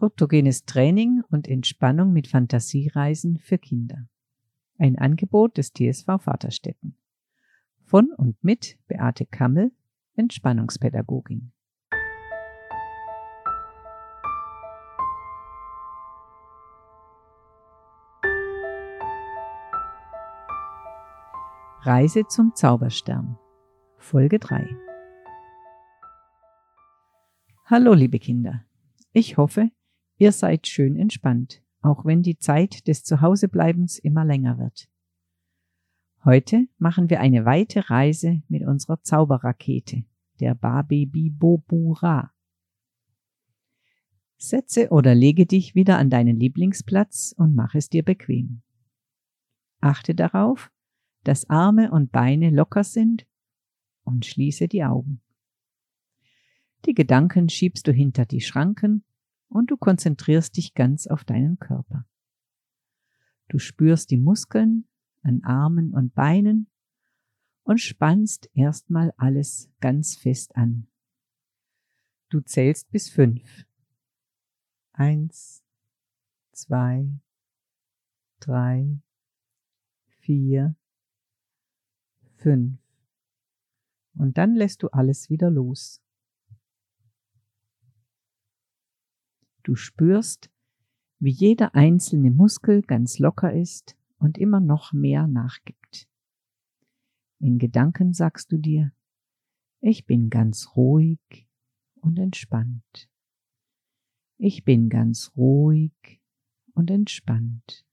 Autogenes Training und Entspannung mit Fantasiereisen für Kinder. Ein Angebot des TSV Vaterstetten. Von und mit Beate Kammel, Entspannungspädagogin. Reise zum Zauberstern. Folge 3. Hallo, liebe Kinder. Ich hoffe, Ihr seid schön entspannt, auch wenn die Zeit des Zuhausebleibens immer länger wird. Heute machen wir eine weite Reise mit unserer Zauberrakete, der Babebi Bobura. Setze oder lege dich wieder an deinen Lieblingsplatz und mach es dir bequem. Achte darauf, dass Arme und Beine locker sind und schließe die Augen. Die Gedanken schiebst du hinter die Schranken und du konzentrierst dich ganz auf deinen Körper. Du spürst die Muskeln an Armen und Beinen und spannst erstmal alles ganz fest an. Du zählst bis fünf. Eins, zwei, drei, vier, fünf. Und dann lässt du alles wieder los. Du spürst, wie jeder einzelne Muskel ganz locker ist und immer noch mehr nachgibt. In Gedanken sagst du dir, ich bin ganz ruhig und entspannt. Ich bin ganz ruhig und entspannt.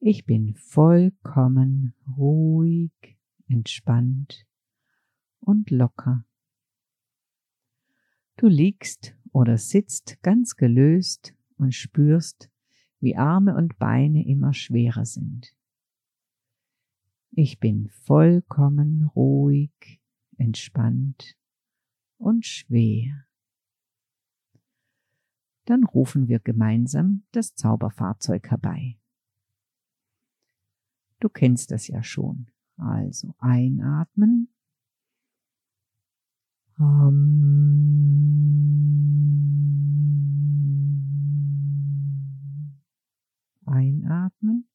Ich bin vollkommen ruhig, entspannt und locker. Du liegst oder sitzt ganz gelöst und spürst, wie Arme und Beine immer schwerer sind. Ich bin vollkommen ruhig, entspannt und schwer. Dann rufen wir gemeinsam das Zauberfahrzeug herbei. Du kennst das ja schon. Also einatmen. Einatmen.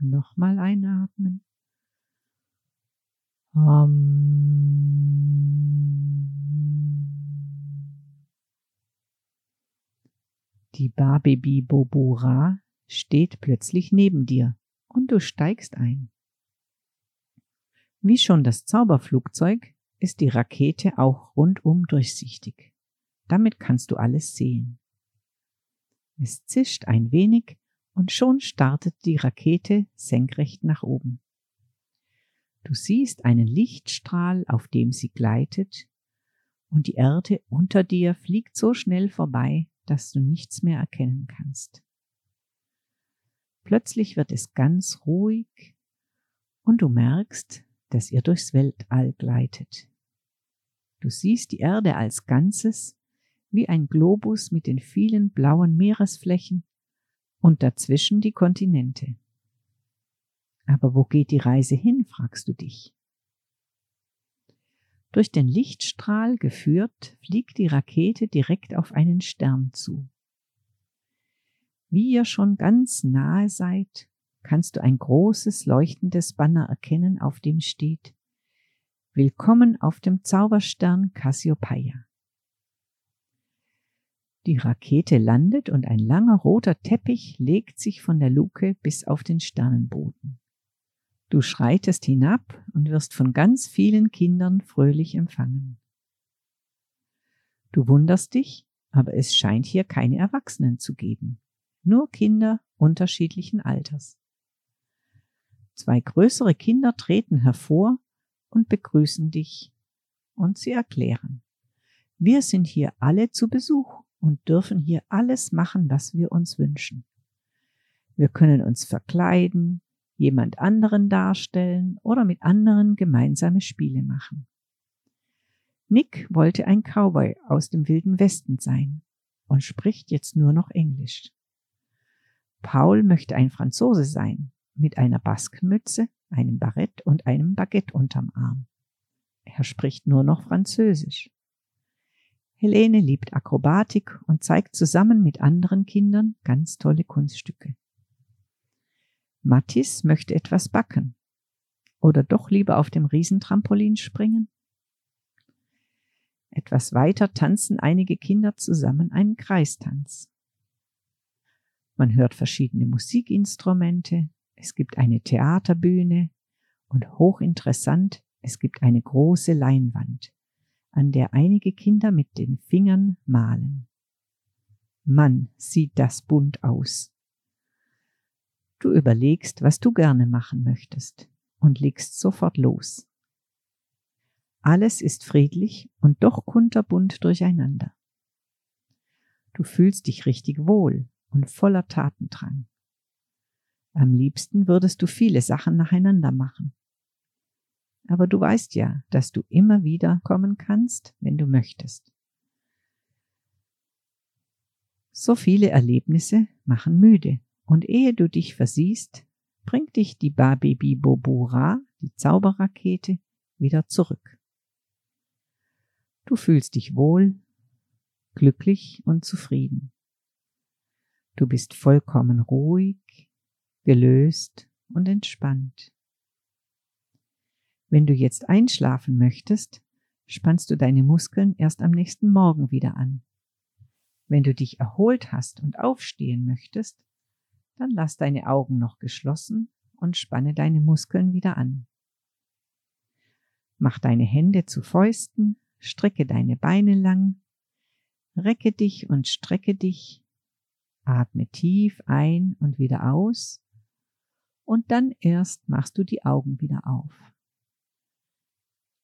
Nochmal einatmen. Die Babebi Bobura steht plötzlich neben dir und du steigst ein. Wie schon das Zauberflugzeug ist die Rakete auch rundum durchsichtig. Damit kannst du alles sehen. Es zischt ein wenig und schon startet die Rakete senkrecht nach oben. Du siehst einen Lichtstrahl, auf dem sie gleitet, und die Erde unter dir fliegt so schnell vorbei, dass du nichts mehr erkennen kannst. Plötzlich wird es ganz ruhig und du merkst, dass ihr durchs Weltall gleitet. Du siehst die Erde als Ganzes wie ein Globus mit den vielen blauen Meeresflächen und dazwischen die Kontinente. Aber wo geht die Reise hin, fragst du dich. Durch den Lichtstrahl geführt, fliegt die Rakete direkt auf einen Stern zu. Wie ihr schon ganz nahe seid, kannst du ein großes leuchtendes Banner erkennen, auf dem steht Willkommen auf dem Zauberstern Cassiopeia. Die Rakete landet und ein langer roter Teppich legt sich von der Luke bis auf den Sternenboden. Du schreitest hinab und wirst von ganz vielen Kindern fröhlich empfangen. Du wunderst dich, aber es scheint hier keine Erwachsenen zu geben nur Kinder unterschiedlichen Alters. Zwei größere Kinder treten hervor und begrüßen dich und sie erklären, wir sind hier alle zu Besuch und dürfen hier alles machen, was wir uns wünschen. Wir können uns verkleiden, jemand anderen darstellen oder mit anderen gemeinsame Spiele machen. Nick wollte ein Cowboy aus dem wilden Westen sein und spricht jetzt nur noch Englisch. Paul möchte ein Franzose sein, mit einer Baskenmütze einem Barett und einem Baguette unterm Arm. Er spricht nur noch Französisch. Helene liebt Akrobatik und zeigt zusammen mit anderen Kindern ganz tolle Kunststücke. Mattis möchte etwas backen. Oder doch lieber auf dem Riesentrampolin springen? Etwas weiter tanzen einige Kinder zusammen einen Kreistanz. Man hört verschiedene Musikinstrumente, es gibt eine Theaterbühne und hochinteressant, es gibt eine große Leinwand, an der einige Kinder mit den Fingern malen. Mann, sieht das bunt aus. Du überlegst, was du gerne machen möchtest und legst sofort los. Alles ist friedlich und doch kunterbunt durcheinander. Du fühlst dich richtig wohl und voller Tatendrang. Am liebsten würdest du viele Sachen nacheinander machen. Aber du weißt ja, dass du immer wieder kommen kannst, wenn du möchtest. So viele Erlebnisse machen müde, und ehe du dich versiehst, bringt dich die Babibi Bobura, die Zauberrakete, wieder zurück. Du fühlst dich wohl, glücklich und zufrieden. Du bist vollkommen ruhig, gelöst und entspannt. Wenn du jetzt einschlafen möchtest, spannst du deine Muskeln erst am nächsten Morgen wieder an. Wenn du dich erholt hast und aufstehen möchtest, dann lass deine Augen noch geschlossen und spanne deine Muskeln wieder an. Mach deine Hände zu Fäusten, strecke deine Beine lang, recke dich und strecke dich Atme tief ein und wieder aus und dann erst machst du die Augen wieder auf.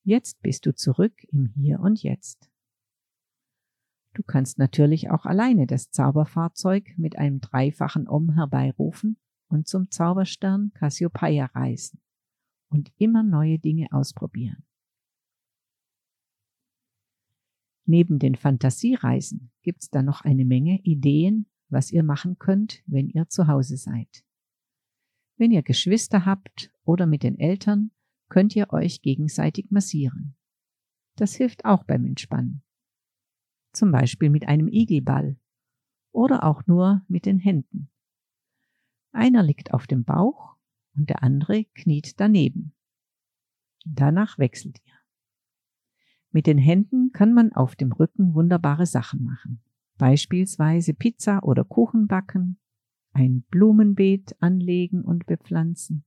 Jetzt bist du zurück im Hier und Jetzt. Du kannst natürlich auch alleine das Zauberfahrzeug mit einem dreifachen Om herbeirufen und zum Zauberstern Cassiopeia reisen und immer neue Dinge ausprobieren. Neben den Fantasiereisen gibt's da noch eine Menge Ideen, was ihr machen könnt, wenn ihr zu Hause seid. Wenn ihr Geschwister habt oder mit den Eltern, könnt ihr euch gegenseitig massieren. Das hilft auch beim Entspannen. Zum Beispiel mit einem Igelball oder auch nur mit den Händen. Einer liegt auf dem Bauch und der andere kniet daneben. Danach wechselt ihr. Mit den Händen kann man auf dem Rücken wunderbare Sachen machen beispielsweise Pizza oder Kuchen backen, ein Blumenbeet anlegen und bepflanzen,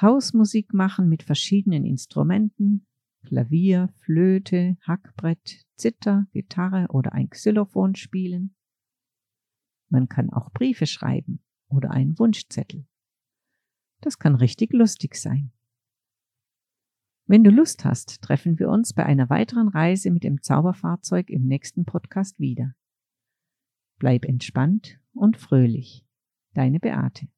Hausmusik machen mit verschiedenen Instrumenten, Klavier, Flöte, Hackbrett, Zither, Gitarre oder ein Xylophon spielen. Man kann auch Briefe schreiben oder einen Wunschzettel. Das kann richtig lustig sein. Wenn du Lust hast, treffen wir uns bei einer weiteren Reise mit dem Zauberfahrzeug im nächsten Podcast wieder. Bleib entspannt und fröhlich. Deine Beate.